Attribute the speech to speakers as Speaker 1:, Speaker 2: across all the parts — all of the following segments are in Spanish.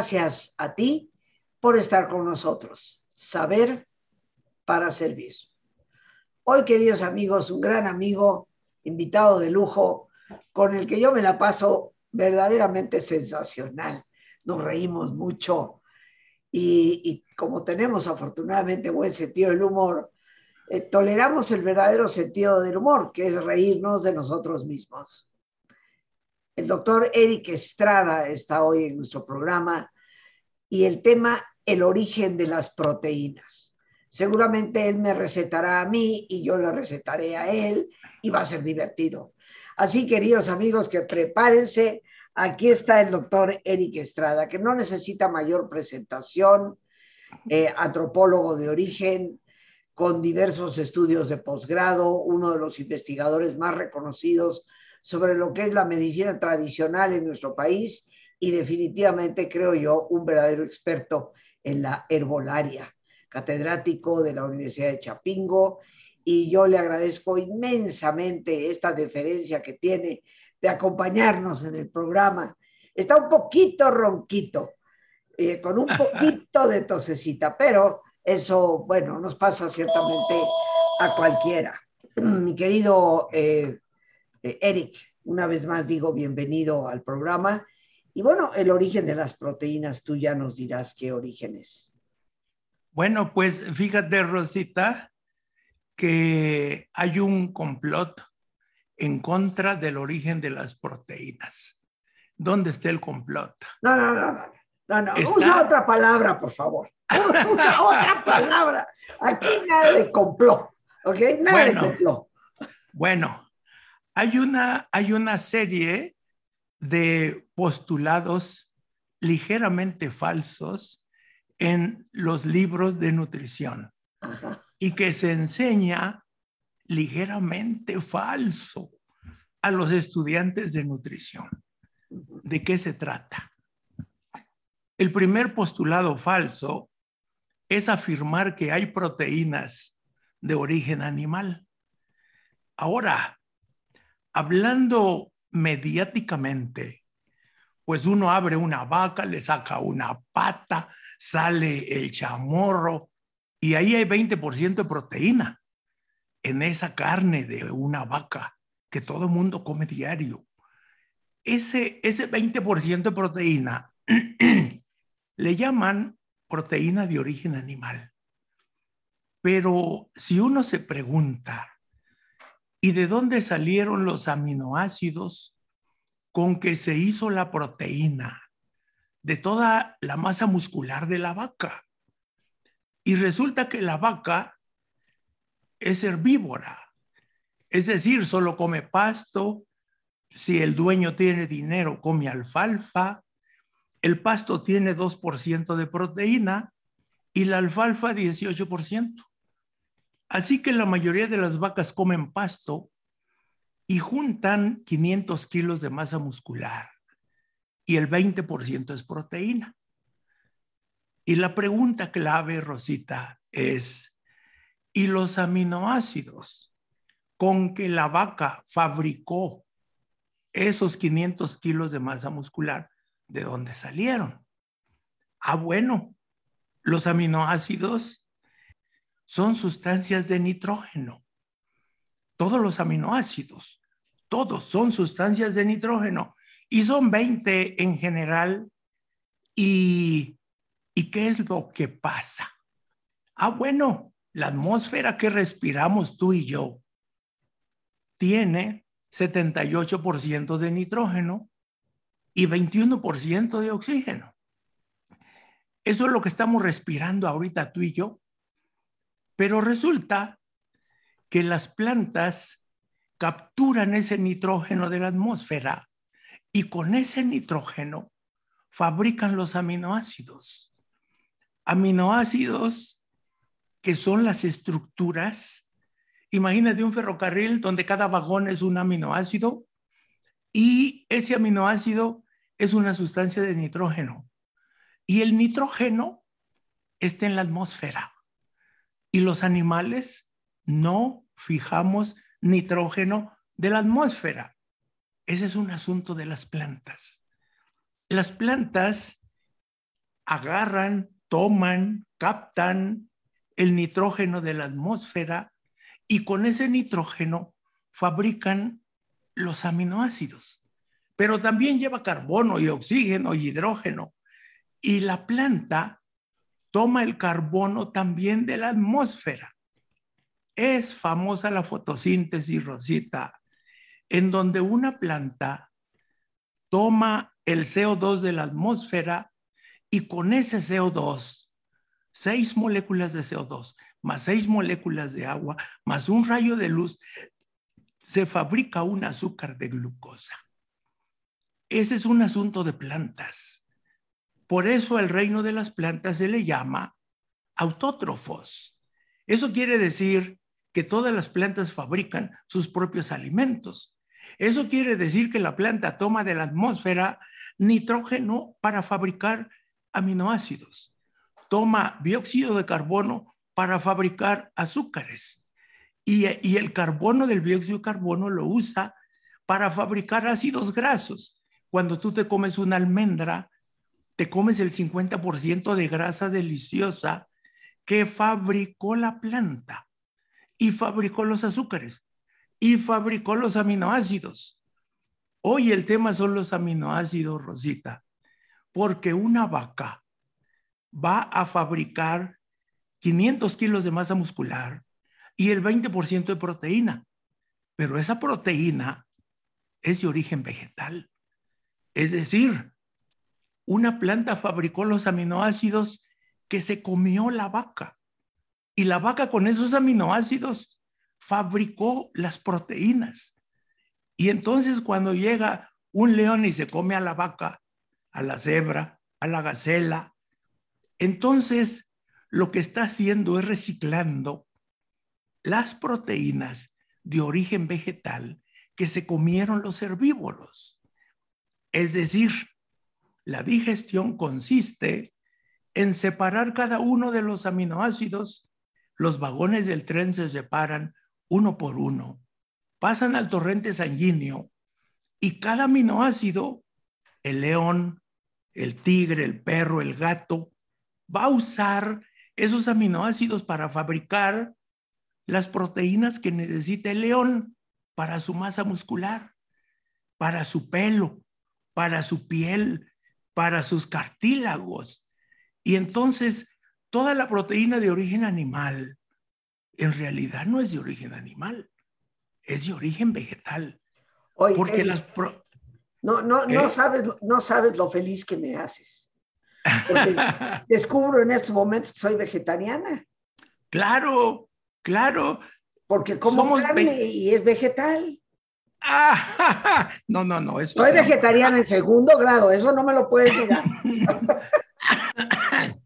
Speaker 1: Gracias a ti por estar con nosotros. Saber para servir. Hoy, queridos amigos, un gran amigo, invitado de lujo, con el que yo me la paso verdaderamente sensacional. Nos reímos mucho y, como tenemos afortunadamente buen sentido del humor, eh, toleramos el verdadero sentido del humor, que es reírnos de nosotros mismos. El doctor Eric Estrada está hoy en nuestro programa y el tema, el origen de las proteínas. Seguramente él me recetará a mí y yo le recetaré a él y va a ser divertido. Así, queridos amigos, que prepárense. Aquí está el doctor Eric Estrada, que no necesita mayor presentación, eh, antropólogo de origen, con diversos estudios de posgrado, uno de los investigadores más reconocidos sobre lo que es la medicina tradicional en nuestro país y definitivamente, creo yo, un verdadero experto en la herbolaria, catedrático de la Universidad de Chapingo. Y yo le agradezco inmensamente esta deferencia que tiene de acompañarnos en el programa. Está un poquito ronquito, eh, con un poquito de tosecita, pero eso, bueno, nos pasa ciertamente a cualquiera. Mi querido eh, eh, Eric, una vez más digo bienvenido al programa. Y bueno, el origen de las proteínas, tú ya nos dirás qué origen es.
Speaker 2: Bueno, pues fíjate, Rosita, que hay un complot en contra del origen de las proteínas. ¿Dónde está el complot?
Speaker 1: No, no, no, no. no, no. Usa otra palabra, por favor. Usa otra palabra. Aquí nada de complot, ¿ok? Nada de complot.
Speaker 2: Bueno, hay una, hay una serie de postulados ligeramente falsos en los libros de nutrición y que se enseña ligeramente falso a los estudiantes de nutrición. ¿De qué se trata? El primer postulado falso es afirmar que hay proteínas de origen animal. Ahora, hablando mediáticamente, pues uno abre una vaca, le saca una pata, sale el chamorro y ahí hay 20% de proteína en esa carne de una vaca que todo el mundo come diario. Ese, ese 20% de proteína le llaman proteína de origen animal. Pero si uno se pregunta, ¿Y de dónde salieron los aminoácidos con que se hizo la proteína? De toda la masa muscular de la vaca. Y resulta que la vaca es herbívora, es decir, solo come pasto, si el dueño tiene dinero, come alfalfa, el pasto tiene 2% de proteína y la alfalfa 18%. Así que la mayoría de las vacas comen pasto y juntan 500 kilos de masa muscular y el 20% es proteína. Y la pregunta clave, Rosita, es, ¿y los aminoácidos con que la vaca fabricó esos 500 kilos de masa muscular, de dónde salieron? Ah, bueno, los aminoácidos son sustancias de nitrógeno. Todos los aminoácidos, todos son sustancias de nitrógeno y son 20 en general. ¿Y, ¿Y qué es lo que pasa? Ah, bueno, la atmósfera que respiramos tú y yo tiene 78% de nitrógeno y 21% de oxígeno. Eso es lo que estamos respirando ahorita tú y yo. Pero resulta que las plantas capturan ese nitrógeno de la atmósfera y con ese nitrógeno fabrican los aminoácidos. Aminoácidos que son las estructuras. Imagínate un ferrocarril donde cada vagón es un aminoácido y ese aminoácido es una sustancia de nitrógeno. Y el nitrógeno está en la atmósfera. Y los animales no fijamos nitrógeno de la atmósfera. Ese es un asunto de las plantas. Las plantas agarran, toman, captan el nitrógeno de la atmósfera y con ese nitrógeno fabrican los aminoácidos. Pero también lleva carbono y oxígeno y hidrógeno. Y la planta toma el carbono también de la atmósfera. Es famosa la fotosíntesis, Rosita, en donde una planta toma el CO2 de la atmósfera y con ese CO2, seis moléculas de CO2 más seis moléculas de agua más un rayo de luz, se fabrica un azúcar de glucosa. Ese es un asunto de plantas. Por eso al reino de las plantas se le llama autótrofos. Eso quiere decir que todas las plantas fabrican sus propios alimentos. Eso quiere decir que la planta toma de la atmósfera nitrógeno para fabricar aminoácidos. Toma dióxido de carbono para fabricar azúcares. Y, y, el carbono del dióxido de carbono lo usa para fabricar ácidos grasos. Cuando tú te comes una almendra, te comes el 50% de grasa deliciosa que fabricó la planta y fabricó los azúcares y fabricó los aminoácidos. Hoy el tema son los aminoácidos, Rosita, porque una vaca va a fabricar 500 kilos de masa muscular y el 20% de proteína, pero esa proteína es de origen vegetal. Es decir, una planta fabricó los aminoácidos que se comió la vaca. Y la vaca con esos aminoácidos fabricó las proteínas. Y entonces cuando llega un león y se come a la vaca, a la cebra, a la gacela, entonces lo que está haciendo es reciclando las proteínas de origen vegetal que se comieron los herbívoros. Es decir, la digestión consiste en separar cada uno de los aminoácidos. Los vagones del tren se separan uno por uno, pasan al torrente sanguíneo y cada aminoácido, el león, el tigre, el perro, el gato, va a usar esos aminoácidos para fabricar las proteínas que necesita el león para su masa muscular, para su pelo, para su piel, para sus cartílagos. Y entonces toda la proteína de origen animal en realidad no es de origen animal, es de origen vegetal. porque las
Speaker 1: no, no, no, ¿Eh? sabes, no sabes lo feliz que me haces. Porque descubro en este momento que soy vegetariana.
Speaker 2: Claro, claro.
Speaker 1: Porque como carne y es vegetal.
Speaker 2: no, no, no.
Speaker 1: Soy vegetariana en segundo grado, eso no me lo puedes negar.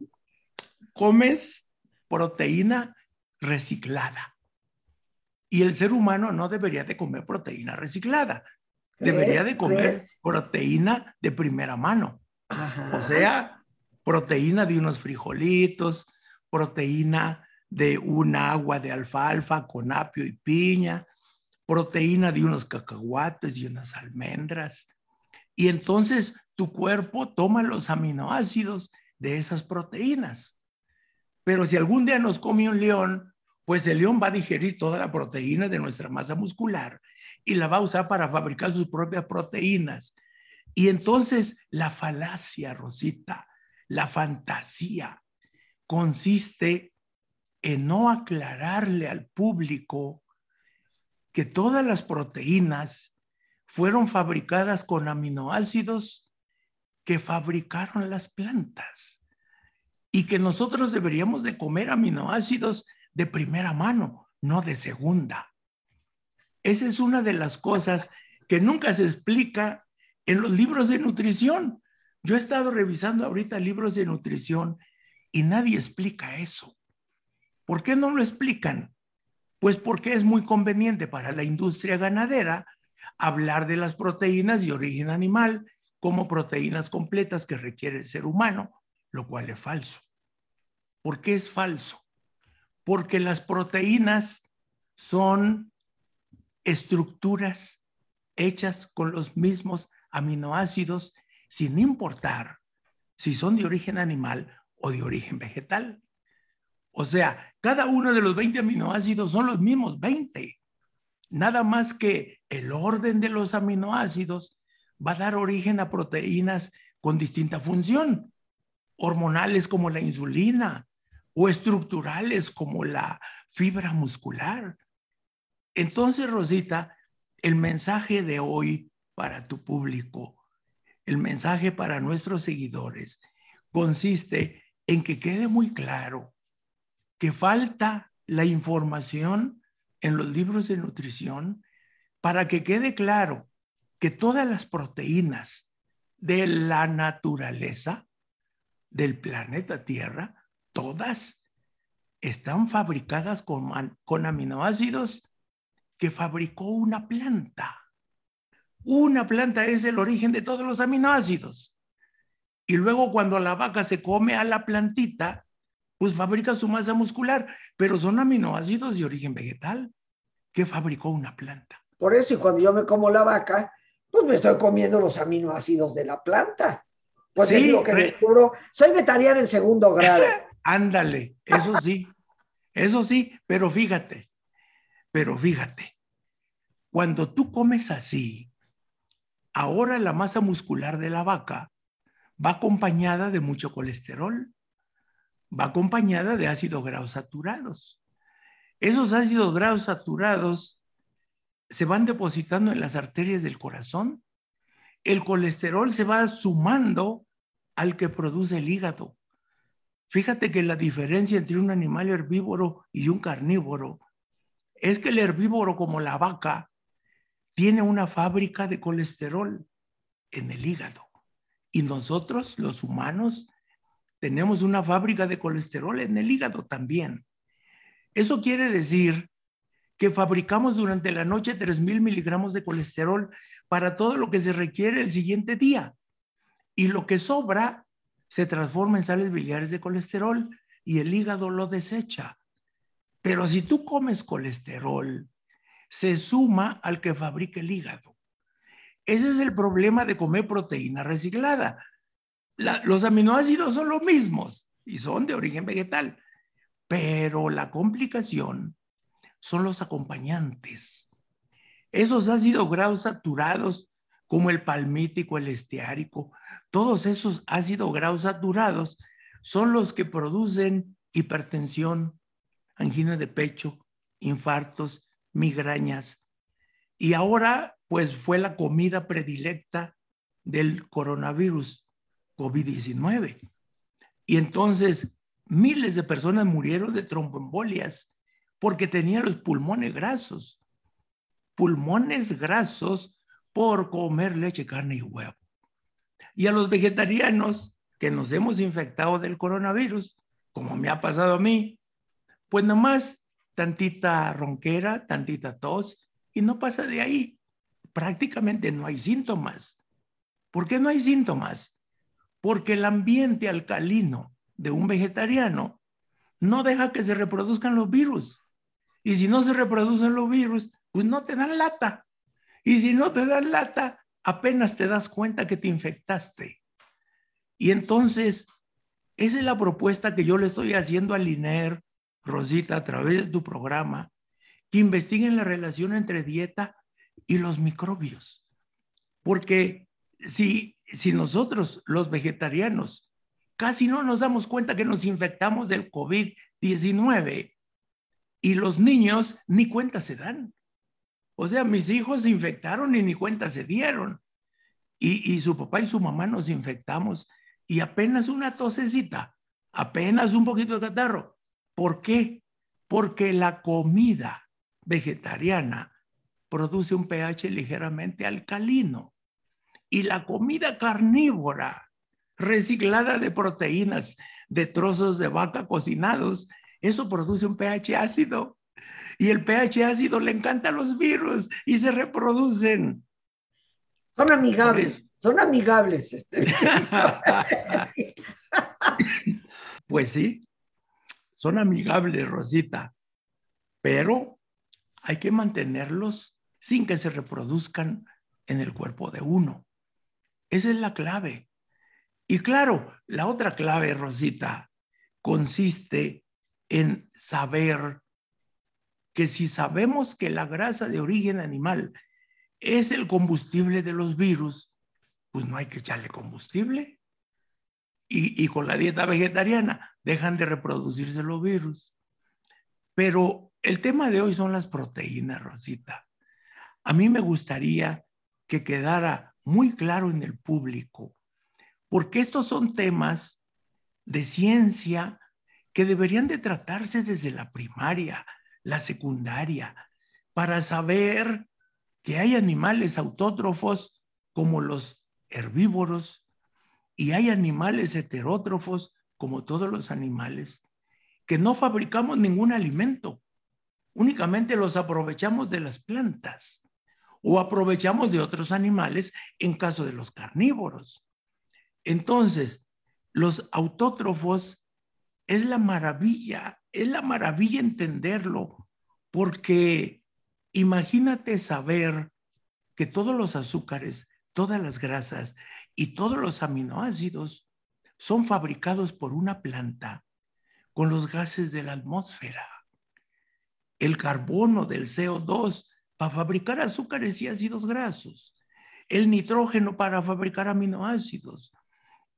Speaker 2: comes proteína reciclada. Y el ser humano no debería de comer proteína reciclada, debería de comer proteína de primera mano. O sea, proteína de unos frijolitos, proteína de un agua de alfalfa con apio y piña, proteína de unos cacahuates y unas almendras. Y entonces tu cuerpo toma los aminoácidos de esas proteínas. Pero si algún día nos come un león, pues el león va a digerir toda la proteína de nuestra masa muscular y la va a usar para fabricar sus propias proteínas. Y entonces la falacia, Rosita, la fantasía, consiste en no aclararle al público que todas las proteínas fueron fabricadas con aminoácidos que fabricaron las plantas y que nosotros deberíamos de comer aminoácidos de primera mano, no de segunda. Esa es una de las cosas que nunca se explica en los libros de nutrición. Yo he estado revisando ahorita libros de nutrición y nadie explica eso. ¿Por qué no lo explican? Pues porque es muy conveniente para la industria ganadera hablar de las proteínas de origen animal como proteínas completas que requiere el ser humano, lo cual es falso. ¿Por qué es falso? Porque las proteínas son estructuras hechas con los mismos aminoácidos sin importar si son de origen animal o de origen vegetal. O sea, cada uno de los 20 aminoácidos son los mismos 20. Nada más que el orden de los aminoácidos va a dar origen a proteínas con distinta función, hormonales como la insulina o estructurales como la fibra muscular. Entonces, Rosita, el mensaje de hoy para tu público, el mensaje para nuestros seguidores, consiste en que quede muy claro que falta la información en los libros de nutrición para que quede claro que todas las proteínas de la naturaleza del planeta Tierra, todas están fabricadas con, con aminoácidos que fabricó una planta. Una planta es el origen de todos los aminoácidos. Y luego cuando la vaca se come a la plantita, pues fabrica su masa muscular, pero son aminoácidos de origen vegetal que fabricó una planta.
Speaker 1: Por eso, y cuando yo me como la vaca, pues me estoy comiendo los aminoácidos de la planta. Pues sí, digo que descubro, soy vegetariana en segundo grado.
Speaker 2: Ándale, eso sí, eso sí, pero fíjate, pero fíjate, cuando tú comes así, ahora la masa muscular de la vaca va acompañada de mucho colesterol va acompañada de ácidos grasos saturados. Esos ácidos grasos saturados se van depositando en las arterias del corazón. El colesterol se va sumando al que produce el hígado. Fíjate que la diferencia entre un animal herbívoro y un carnívoro es que el herbívoro, como la vaca, tiene una fábrica de colesterol en el hígado. Y nosotros, los humanos, tenemos una fábrica de colesterol en el hígado también. Eso quiere decir que fabricamos durante la noche 3.000 miligramos de colesterol para todo lo que se requiere el siguiente día. Y lo que sobra se transforma en sales biliares de colesterol y el hígado lo desecha. Pero si tú comes colesterol, se suma al que fabrica el hígado. Ese es el problema de comer proteína reciclada los aminoácidos son los mismos y son de origen vegetal, pero la complicación son los acompañantes. Esos ácidos grasos saturados, como el palmítico, el esteárico, todos esos ácidos grasos saturados son los que producen hipertensión, angina de pecho, infartos, migrañas. Y ahora, pues fue la comida predilecta del coronavirus, COVID-19. Y entonces miles de personas murieron de tromboembolias porque tenían los pulmones grasos. Pulmones grasos por comer leche, carne y huevo. Y a los vegetarianos que nos hemos infectado del coronavirus, como me ha pasado a mí, pues nomás tantita ronquera, tantita tos y no pasa de ahí. Prácticamente no hay síntomas. ¿Por qué no hay síntomas? Porque el ambiente alcalino de un vegetariano no deja que se reproduzcan los virus. Y si no se reproducen los virus, pues no te dan lata. Y si no te dan lata, apenas te das cuenta que te infectaste. Y entonces, esa es la propuesta que yo le estoy haciendo al INER, Rosita, a través de tu programa, que investiguen la relación entre dieta y los microbios. Porque si si nosotros, los vegetarianos, casi no nos damos cuenta que nos infectamos del COVID-19 y los niños ni cuenta se dan. O sea, mis hijos se infectaron y ni cuenta se dieron. Y, y su papá y su mamá nos infectamos y apenas una tosecita, apenas un poquito de catarro. ¿Por qué? Porque la comida vegetariana produce un pH ligeramente alcalino y la comida carnívora reciclada de proteínas de trozos de vaca cocinados, eso produce un pH ácido. Y el pH ácido le encanta a los virus y se reproducen.
Speaker 1: Son amigables, son amigables. Este.
Speaker 2: pues sí, son amigables, Rosita, pero hay que mantenerlos sin que se reproduzcan en el cuerpo de uno. Esa es la clave. Y claro, la otra clave, Rosita, consiste en saber que si sabemos que la grasa de origen animal es el combustible de los virus, pues no hay que echarle combustible. Y, con la dieta vegetariana dejan de reproducirse los virus. Pero el tema de hoy son las proteínas, Rosita. A mí me gustaría que quedara muy claro en el público, porque estos son temas de ciencia que deberían de tratarse desde la primaria, la secundaria, para saber que hay animales autótrofos como los herbívoros y hay animales heterótrofos como todos los animales que no fabricamos ningún alimento, únicamente los aprovechamos de las plantas o aprovechamos de otros animales en caso de los carnívoros. Entonces, los autótrofos es la maravilla, es la maravilla entenderlo, porque imagínate saber que todos los azúcares, todas las grasas y todos los aminoácidos son fabricados por una planta con los gases de la atmósfera. El carbono del CO2 para fabricar azúcares y ácidos grasos. El nitrógeno para fabricar aminoácidos.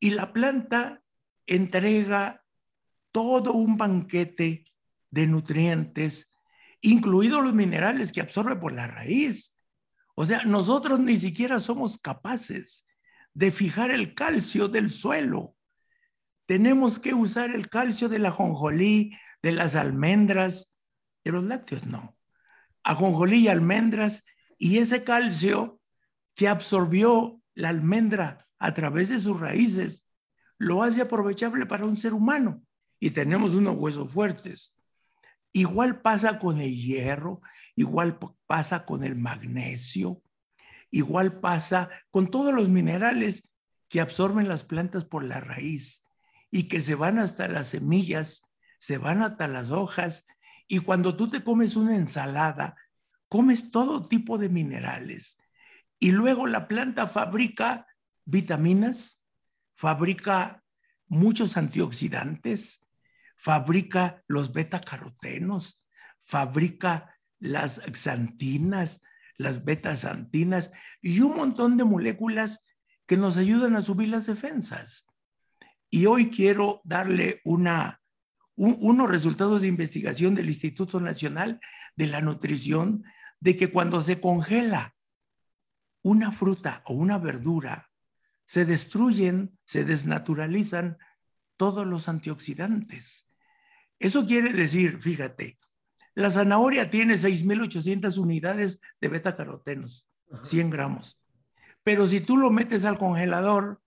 Speaker 2: Y la planta entrega todo un banquete de nutrientes, incluidos los minerales que absorbe por la raíz. O sea, nosotros ni siquiera somos capaces de fijar el calcio del suelo. Tenemos que usar el calcio de la jonjolí, de las almendras, de los lácteos no. Ajonjolí y almendras, y ese calcio que absorbió la almendra a través de sus raíces, lo hace aprovechable para un ser humano y tenemos unos huesos fuertes. Igual pasa con el hierro, igual pasa con el magnesio, igual pasa con todos los minerales que absorben las plantas por la raíz y que se van hasta las semillas, se van hasta las hojas y cuando tú te comes una ensalada, comes todo tipo de minerales y luego la planta fabrica vitaminas, fabrica muchos antioxidantes, fabrica los beta-carotenos, fabrica las xantinas, las beta-xantinas y un montón de moléculas que nos ayudan a subir las defensas. Y hoy quiero darle una, unos resultados de investigación del Instituto Nacional de la Nutrición de que cuando se congela una fruta o una verdura, se destruyen, se desnaturalizan todos los antioxidantes. Eso quiere decir, fíjate, la zanahoria tiene 6.800 unidades de beta-carotenos, 100 gramos. Pero si tú lo metes al congelador,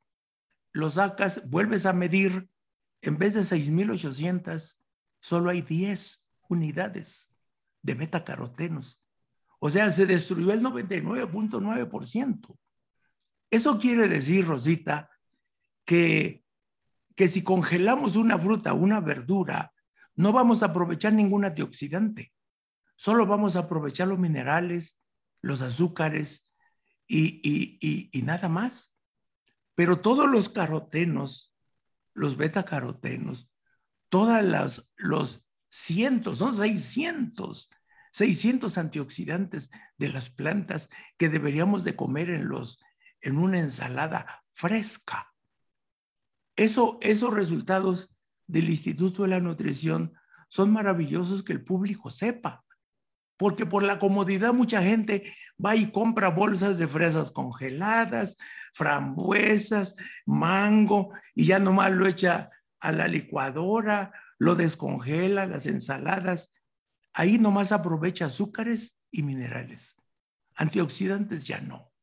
Speaker 2: lo sacas, vuelves a medir, en vez de 6.800, solo hay 10 unidades de beta-carotenos. O sea, se destruyó el 99.9%. Eso quiere decir, Rosita, que, que si congelamos una fruta, una verdura, no vamos a aprovechar ningún antioxidante. Solo vamos a aprovechar los minerales, los azúcares y, nada más. Pero todos los carotenos, los beta-carotenos, todas las, los cientos, son 600, 600 antioxidantes de las plantas que deberíamos de comer en, los, en una ensalada fresca. Eso, esos resultados del Instituto de la Nutrición son maravillosos que el público sepa. Porque por la comodidad mucha gente va y compra bolsas de fresas congeladas, frambuesas, mango, y ya nomás lo echa a la licuadora, lo descongela, las ensaladas. Ahí nomás aprovecha azúcares y minerales. Antioxidantes ya no.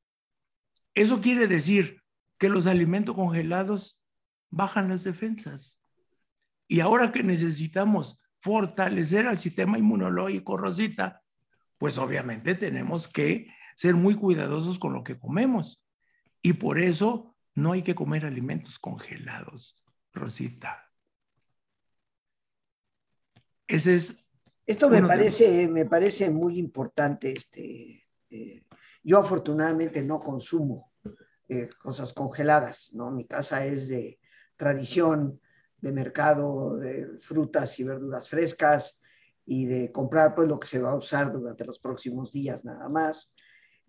Speaker 2: Eso quiere decir que los alimentos congelados bajan las defensas. Y ahora que necesitamos fortalecer al sistema inmunológico, Rosita, pues obviamente tenemos que ser muy cuidadosos con lo que comemos. Y por eso no hay que comer alimentos congelados, Rosita.
Speaker 1: Ese es. Esto me parece, me parece muy importante. Este, eh, yo afortunadamente no consumo eh, cosas congeladas, ¿no? Mi casa es de tradición, de mercado de frutas y verduras frescas y de comprar pues lo que se va a usar durante los próximos días nada más.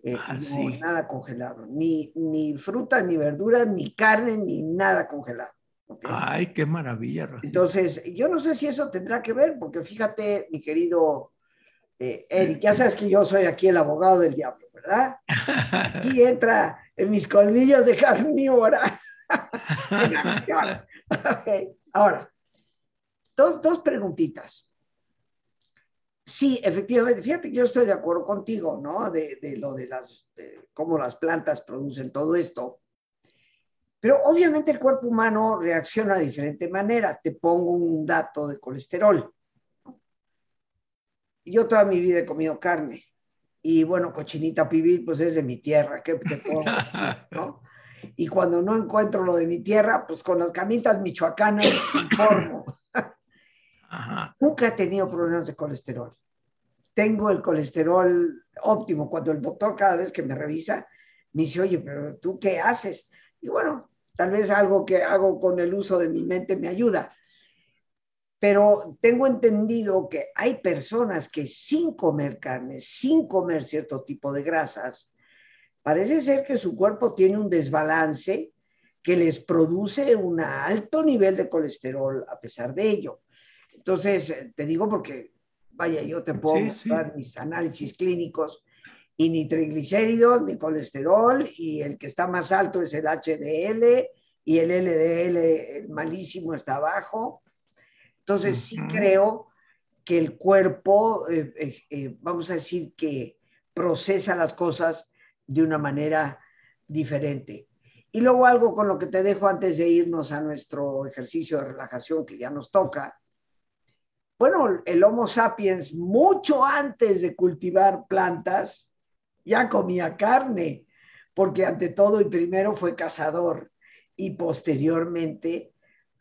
Speaker 1: Eh, ah, nada congelado, ni, ni fruta, ni verdura, ni carne, ni nada congelado.
Speaker 2: Ay, qué maravilla.
Speaker 1: Entonces, yo no sé si eso tendrá que ver, porque fíjate, mi querido eh, Eric, ya sabes que yo soy aquí el abogado del diablo, ¿verdad? Aquí entra en mis colmillos de carnívora. Ahora, dos, dos preguntitas. Sí, efectivamente, fíjate que yo estoy de acuerdo contigo, ¿no? De, de lo de las, de cómo las plantas producen todo esto. Pero obviamente el cuerpo humano reacciona de diferente manera. Te pongo un dato de colesterol. Yo toda mi vida he comido carne. Y bueno, cochinita pibil, pues es de mi tierra. ¿Qué te pongo? ¿no? Y cuando no encuentro lo de mi tierra, pues con las camitas michoacanas me informo. Nunca he tenido problemas de colesterol. Tengo el colesterol óptimo. Cuando el doctor cada vez que me revisa, me dice, oye, pero tú qué haces? Y bueno, tal vez algo que hago con el uso de mi mente me ayuda. Pero tengo entendido que hay personas que sin comer carne, sin comer cierto tipo de grasas, parece ser que su cuerpo tiene un desbalance que les produce un alto nivel de colesterol a pesar de ello. Entonces, te digo porque, vaya, yo te puedo mostrar mis análisis clínicos y ni triglicéridos, ni colesterol, y el que está más alto es el HDL, y el LDL, el malísimo, está abajo. Entonces, sí creo que el cuerpo, eh, eh, eh, vamos a decir que procesa las cosas de una manera diferente. Y luego algo con lo que te dejo antes de irnos a nuestro ejercicio de relajación que ya nos toca. Bueno, el Homo sapiens, mucho antes de cultivar plantas, ya comía carne, porque ante todo y primero fue cazador y posteriormente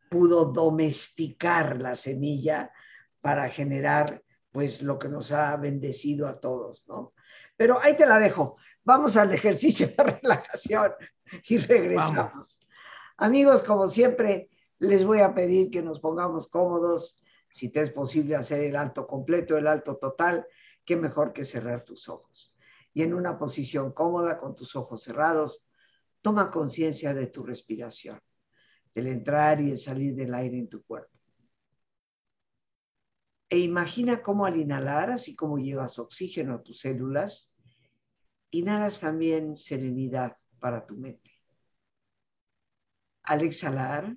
Speaker 1: pudo domesticar la semilla para generar pues lo que nos ha bendecido a todos, ¿no? Pero ahí te la dejo. Vamos al ejercicio de relajación y regresamos. Amigos, como siempre, les voy a pedir que nos pongamos cómodos. Si te es posible hacer el alto completo, el alto total, qué mejor que cerrar tus ojos y en una posición cómoda con tus ojos cerrados, toma conciencia de tu respiración, del entrar y el salir del aire en tu cuerpo. E imagina cómo al inhalar, así como llevas oxígeno a tus células, inhalas también serenidad para tu mente. Al exhalar,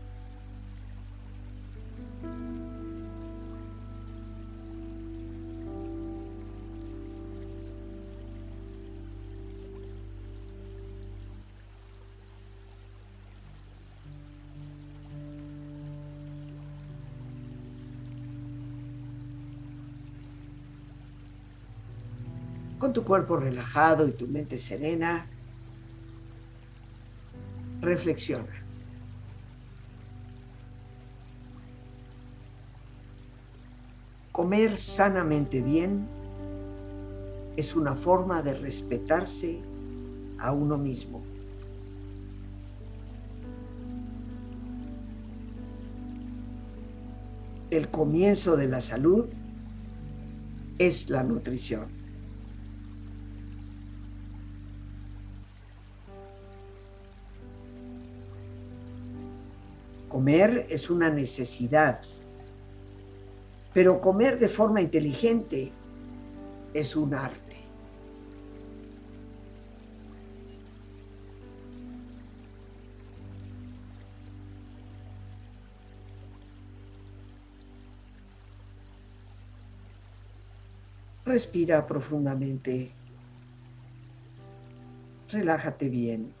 Speaker 1: Con tu cuerpo relajado y tu mente serena, reflexiona. Comer sanamente bien es una forma de respetarse a uno mismo. El comienzo de la salud es la nutrición. Comer es una necesidad, pero comer de forma inteligente es un arte. Respira profundamente. Relájate bien.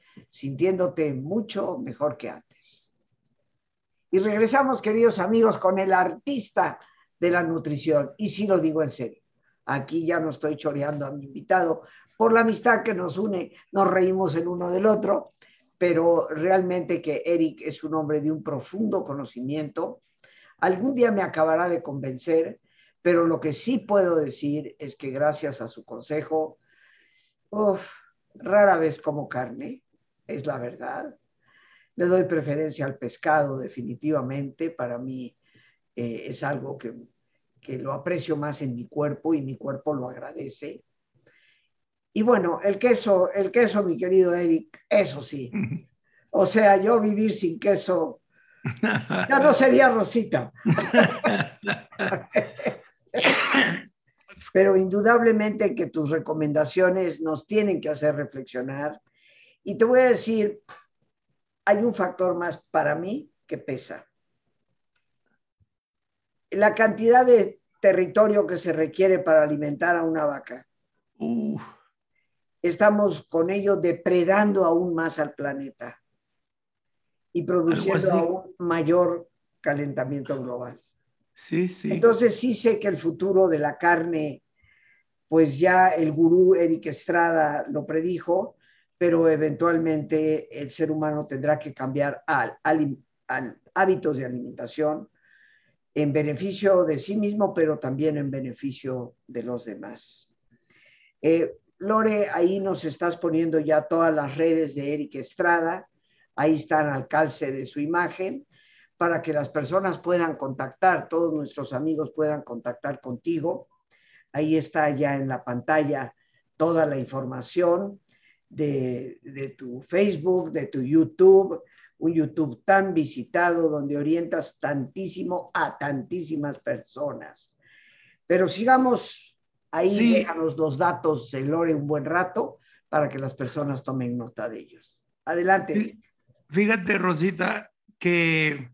Speaker 1: sintiéndote mucho mejor que antes. Y regresamos, queridos amigos, con el artista de la nutrición. Y sí lo digo en serio. Aquí ya no estoy choreando a mi invitado por la amistad que nos une, nos reímos el uno del otro, pero realmente que Eric es un hombre de un profundo conocimiento. Algún día me acabará de convencer, pero lo que sí puedo decir es que gracias a su consejo, rara vez como carne, es la verdad. Le doy preferencia al pescado definitivamente, para mí eh, es algo que que lo aprecio más en mi cuerpo y mi cuerpo lo agradece. Y bueno, el queso, el queso, mi querido Eric, eso sí. O sea, yo vivir sin queso ya no sería Rosita. Pero indudablemente que tus recomendaciones nos tienen que hacer reflexionar. Y te voy a decir, hay un factor más para mí que pesa la cantidad de territorio que se requiere para alimentar a una vaca. Estamos con ello depredando aún más al planeta y produciendo aún mayor calentamiento global.
Speaker 2: Sí, sí.
Speaker 1: Entonces sí sé que el futuro de la carne, pues ya el gurú Eric Estrada lo predijo, pero eventualmente el ser humano tendrá que cambiar al, hábitos de alimentación en beneficio de sí mismo, pero también en beneficio de los demás. Eh, Lore, ahí nos estás poniendo ya todas las redes de Eric Estrada, ahí están al calce de su imagen, para que las personas puedan contactar, todos nuestros amigos puedan contactar contigo. Ahí está ya en la pantalla toda la información de, de tu Facebook, de tu YouTube, un YouTube tan visitado donde orientas tantísimo a tantísimas personas. Pero sigamos ahí, sí. déjanos los datos, Lore, un buen rato para que las personas tomen nota de ellos. Adelante.
Speaker 2: Fíjate, Rosita, que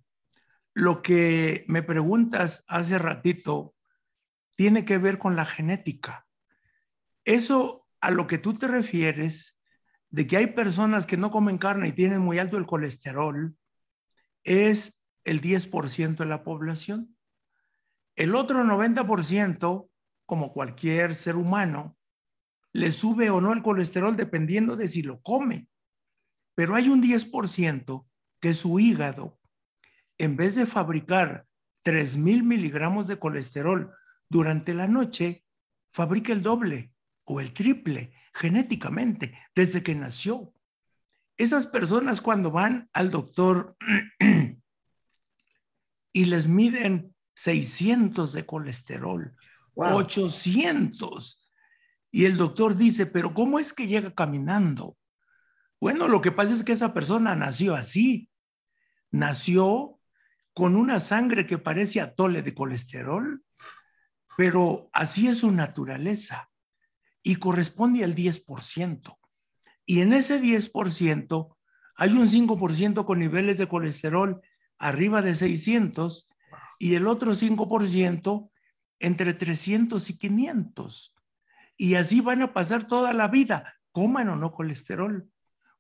Speaker 2: lo que me preguntas hace ratito tiene que ver con la genética. Eso a lo que tú te refieres de que hay personas que no comen carne y tienen muy alto el colesterol es el 10% de la población. El otro 90%, como cualquier ser humano, le sube o no el colesterol dependiendo de si lo come. Pero hay un 10% que su hígado, en vez de fabricar 3.000 miligramos de colesterol durante la noche, fabrica el doble o el triple genéticamente desde que nació. Esas personas cuando van al doctor y les miden 600 de colesterol, 800, y el doctor dice, pero ¿cómo es que llega caminando? Bueno, lo que pasa es que esa persona nació así, nació con una sangre que parece atole de colesterol, pero así es su naturaleza y corresponde al 10%. Y en ese 10% hay un 5% con niveles de colesterol arriba de 600 y el otro 5% entre 300 y 500. Y así van a pasar toda la vida, coman o no colesterol,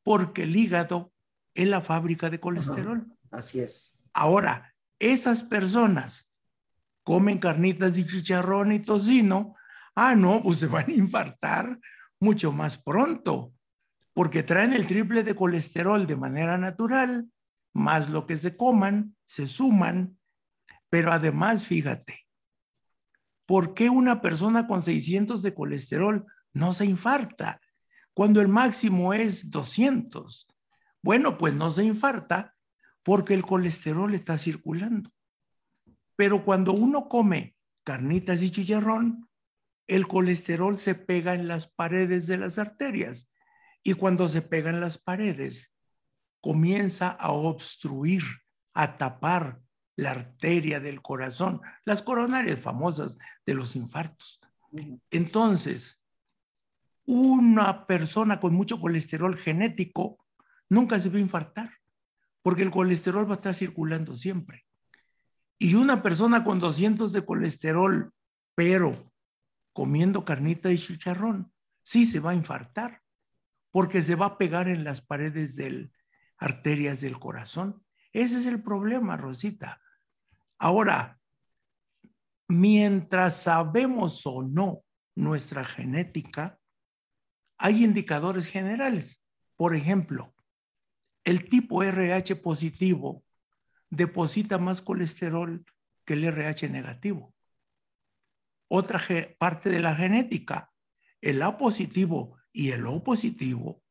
Speaker 2: porque el hígado es la fábrica de colesterol.
Speaker 1: así es.
Speaker 2: Ahora, esas personas comen carnitas y chicharrón y tocino, Ah, no, pues se van a infartar mucho más pronto, porque traen el triple de colesterol de manera natural, más lo que se coman, se suman, pero además, fíjate, ¿por qué una persona con 600 de colesterol no se infarta cuando el máximo es 200? Bueno, pues no se infarta porque el colesterol está circulando. Pero cuando uno come carnitas y chicharrón, el colesterol se pega en las paredes de las arterias y cuando se pega en las paredes comienza a obstruir, a tapar la arteria del corazón, las coronarias famosas de los infartos. Entonces, una persona con mucho colesterol genético nunca se va a infartar, porque el colesterol va a estar circulando siempre. Y una persona con 200 de colesterol, pero comiendo carnita y chicharrón, sí se va a infartar, porque se va a pegar en las paredes de arterias del corazón. Ese es el problema, Rosita. Ahora, mientras sabemos o no nuestra genética, hay indicadores generales. Por ejemplo, el tipo RH positivo deposita más colesterol que el RH negativo. Otra parte de la genética, el A positivo y el O positivo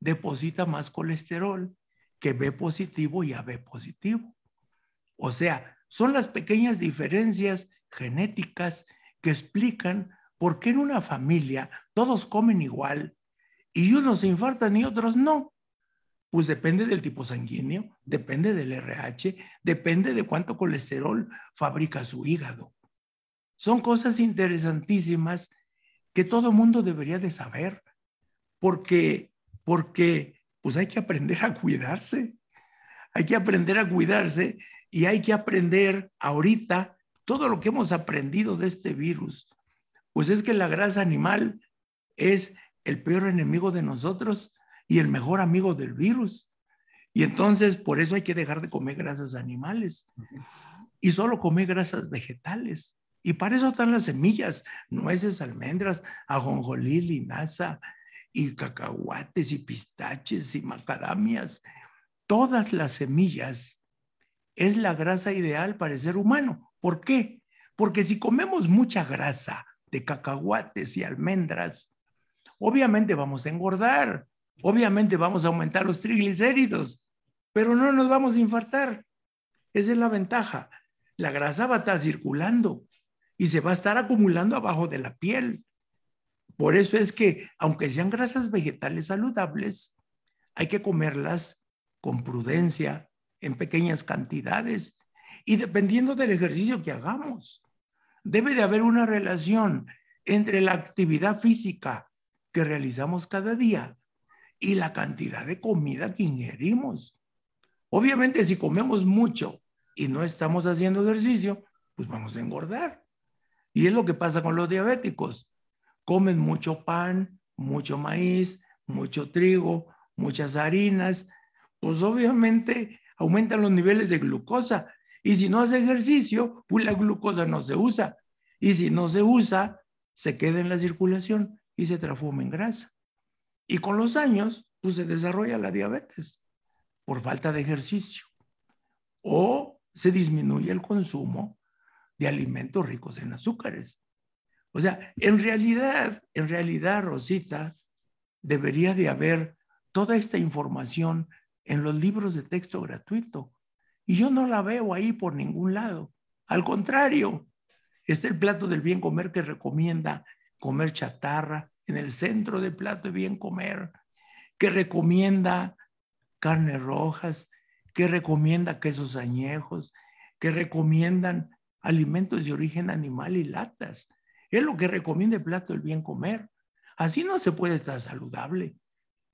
Speaker 2: deposita más colesterol que B positivo y AB positivo. O sea, son las pequeñas diferencias genéticas que explican por qué en una familia todos comen igual y unos se infartan y otros no. Pues depende del tipo sanguíneo, depende del RH, depende de cuánto colesterol fabrica su hígado. Son cosas interesantísimas que todo mundo debería de saber, porque, porque pues hay que aprender a cuidarse. Hay que aprender a cuidarse y hay que aprender ahorita todo lo que hemos aprendido de este virus. Pues es que la grasa animal es el peor enemigo de nosotros y el mejor amigo del virus. Y entonces por eso hay que dejar de comer grasas animales y solo comer grasas vegetales. Y para eso están las semillas, nueces, almendras, ajonjolí, linaza y cacahuates y pistaches y macadamias. Todas las semillas es la grasa ideal para el ser humano. ¿Por qué? Porque si comemos mucha grasa de cacahuates y almendras, obviamente vamos a engordar, obviamente vamos a aumentar los triglicéridos, pero no nos vamos a infartar. Esa es la ventaja. La grasa va a estar circulando y se va a estar acumulando abajo de la piel. Por eso es que, aunque sean grasas vegetales saludables, hay que comerlas con prudencia, en pequeñas cantidades y dependiendo del ejercicio que hagamos. Debe de haber una relación entre la actividad física que realizamos cada día y la cantidad de comida que ingerimos. Obviamente, si comemos mucho y no estamos haciendo ejercicio, pues vamos a engordar. Y es lo que pasa con los diabéticos. Comen mucho pan, mucho maíz, mucho trigo, muchas harinas. Pues obviamente aumentan los niveles de glucosa. Y si no hace ejercicio, pues la glucosa no se usa. Y si no se usa, se queda en la circulación y se transforma en grasa. Y con los años, pues se desarrolla la diabetes por falta de ejercicio. O se disminuye el consumo de alimentos ricos en azúcares. O sea, en realidad, en realidad, Rosita, debería de haber toda esta información en los libros de texto gratuito. Y yo no la veo ahí por ningún lado. Al contrario, está el plato del bien comer que recomienda comer chatarra en el centro del plato de bien comer, que recomienda carnes rojas, que recomienda quesos añejos, que recomiendan alimentos de origen animal y latas. Es lo que recomienda el plato del bien comer. Así no se puede estar saludable.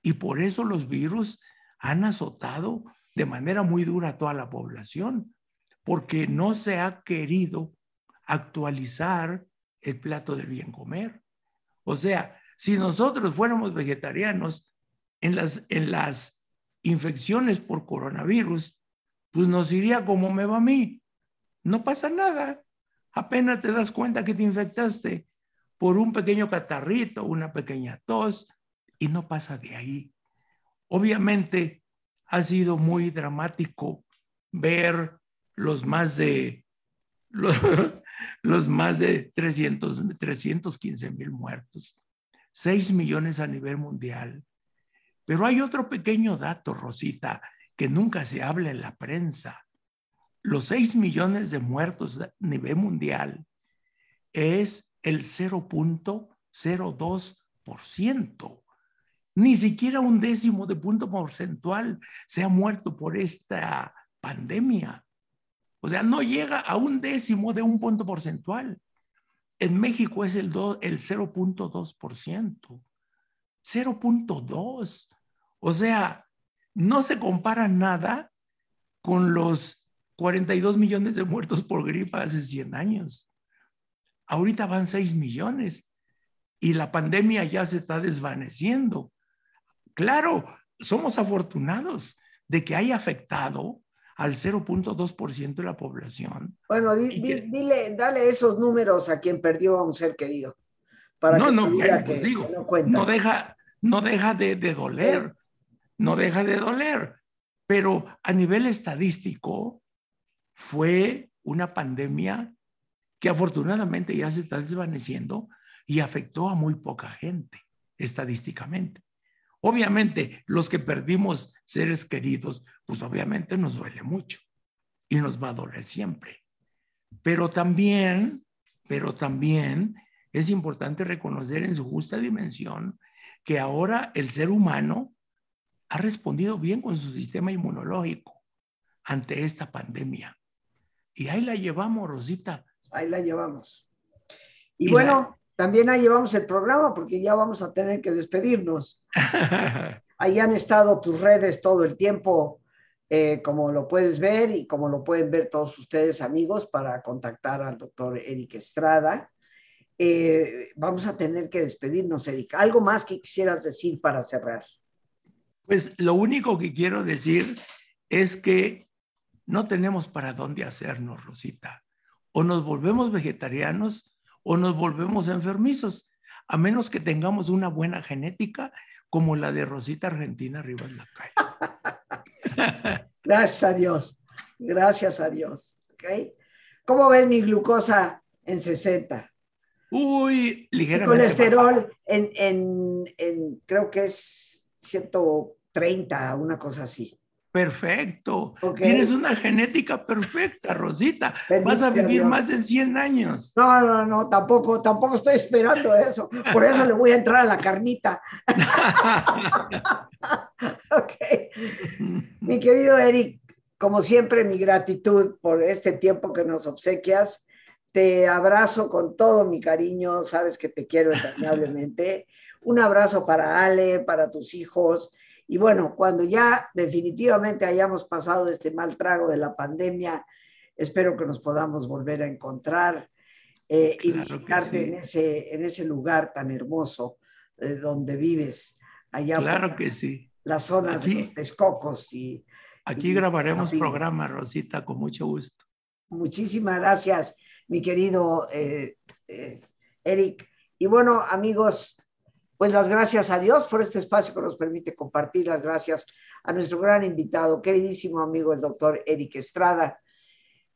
Speaker 2: Y por eso los virus han azotado de manera muy dura a toda la población, porque no se ha querido actualizar el plato del bien comer. O sea, si nosotros fuéramos vegetarianos, en las, en las infecciones por coronavirus, pues nos iría como me va a mí. No pasa nada. Apenas te das cuenta que te infectaste por un pequeño catarrito, una pequeña tos, y no pasa de ahí. Obviamente ha sido muy dramático ver los más de los, más de 300, 315 mil muertos, 6 millones a nivel mundial. Pero hay otro pequeño dato, Rosita, que nunca se habla en la prensa. Los 6 millones de muertos a nivel mundial es el 0.02% ni siquiera un décimo de punto porcentual se ha muerto por esta pandemia. O sea, no llega a un décimo de un punto porcentual. En México es el, el 0.2%. 0.2. O sea, no se compara nada con los 42 millones de muertos por gripa hace 100 años. Ahorita van 6 millones y la pandemia ya se está desvaneciendo. Claro, somos afortunados de que haya afectado al 0.2% de la población.
Speaker 1: Bueno, dile, dale esos números a quien perdió a un ser querido.
Speaker 2: Para no, no, pues digo, no, deja, no deja de, de doler, no deja de doler, pero a nivel estadístico fue una pandemia que afortunadamente ya se está desvaneciendo y afectó a muy poca gente estadísticamente. Obviamente, los que perdimos seres queridos, pues obviamente nos duele mucho y nos va a doler siempre. Pero también, pero también es importante reconocer en su justa dimensión que ahora el ser humano ha respondido bien con su sistema inmunológico ante esta pandemia. Y ahí la llevamos, Rosita.
Speaker 1: Ahí la llevamos. Y, bueno, también ahí llevamos el programa porque ya vamos a tener que despedirnos. ahí han estado tus redes todo el tiempo, eh, como lo puedes ver y como lo pueden ver todos ustedes amigos para contactar al doctor Eric Estrada. Eh, vamos a tener que despedirnos, Eric. ¿Algo más que quisieras decir para cerrar?
Speaker 2: Pues lo único que quiero decir es que no tenemos para dónde hacernos, Rosita. O nos volvemos vegetarianos o nos volvemos enfermizos, a menos que tengamos una buena genética como la de Rosita Argentina arriba en la
Speaker 1: calle. Gracias a Dios, gracias a Dios. ¿okay? ¿Cómo ves mi glucosa en 60?
Speaker 2: Uy,
Speaker 1: ligeramente. colesterol en, en, en, creo que es 130, una cosa así.
Speaker 2: Perfecto. Tienes una genética perfecta, Rosita. Vas a vivir más de 100 años.
Speaker 1: No, no, no, tampoco, tampoco estoy esperando eso. Por eso le voy a entrar a la carnita. ok. Mi querido Eric, como siempre, mi gratitud por este tiempo que nos obsequias. Te abrazo con todo mi cariño. Sabes que te quiero entrañablemente. Un abrazo para Ale, para tus hijos y bueno, cuando ya definitivamente hayamos pasado este mal trago de la pandemia, espero que nos podamos volver a encontrar eh, y visitarte en, ese, en ese lugar tan hermoso eh, donde vives, allá
Speaker 2: claro que sí.
Speaker 1: las zonas de los Texcocos. Y,
Speaker 2: aquí grabaremos programa, Rosita, con mucho gusto.
Speaker 1: Muchísimas gracias, mi querido eh, Eric. Y bueno, amigos, pues las gracias a Dios por este espacio que nos permite compartir, las gracias a nuestro gran invitado, queridísimo amigo el doctor Eric Estrada,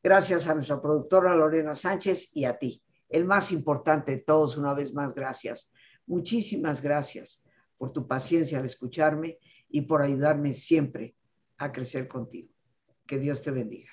Speaker 1: gracias a nuestra productora Lorena Sánchez y a ti, el más importante de todos, una vez más, gracias. Muchísimas gracias por tu paciencia al escucharme y por ayudarme siempre a crecer contigo. Que Dios te bendiga.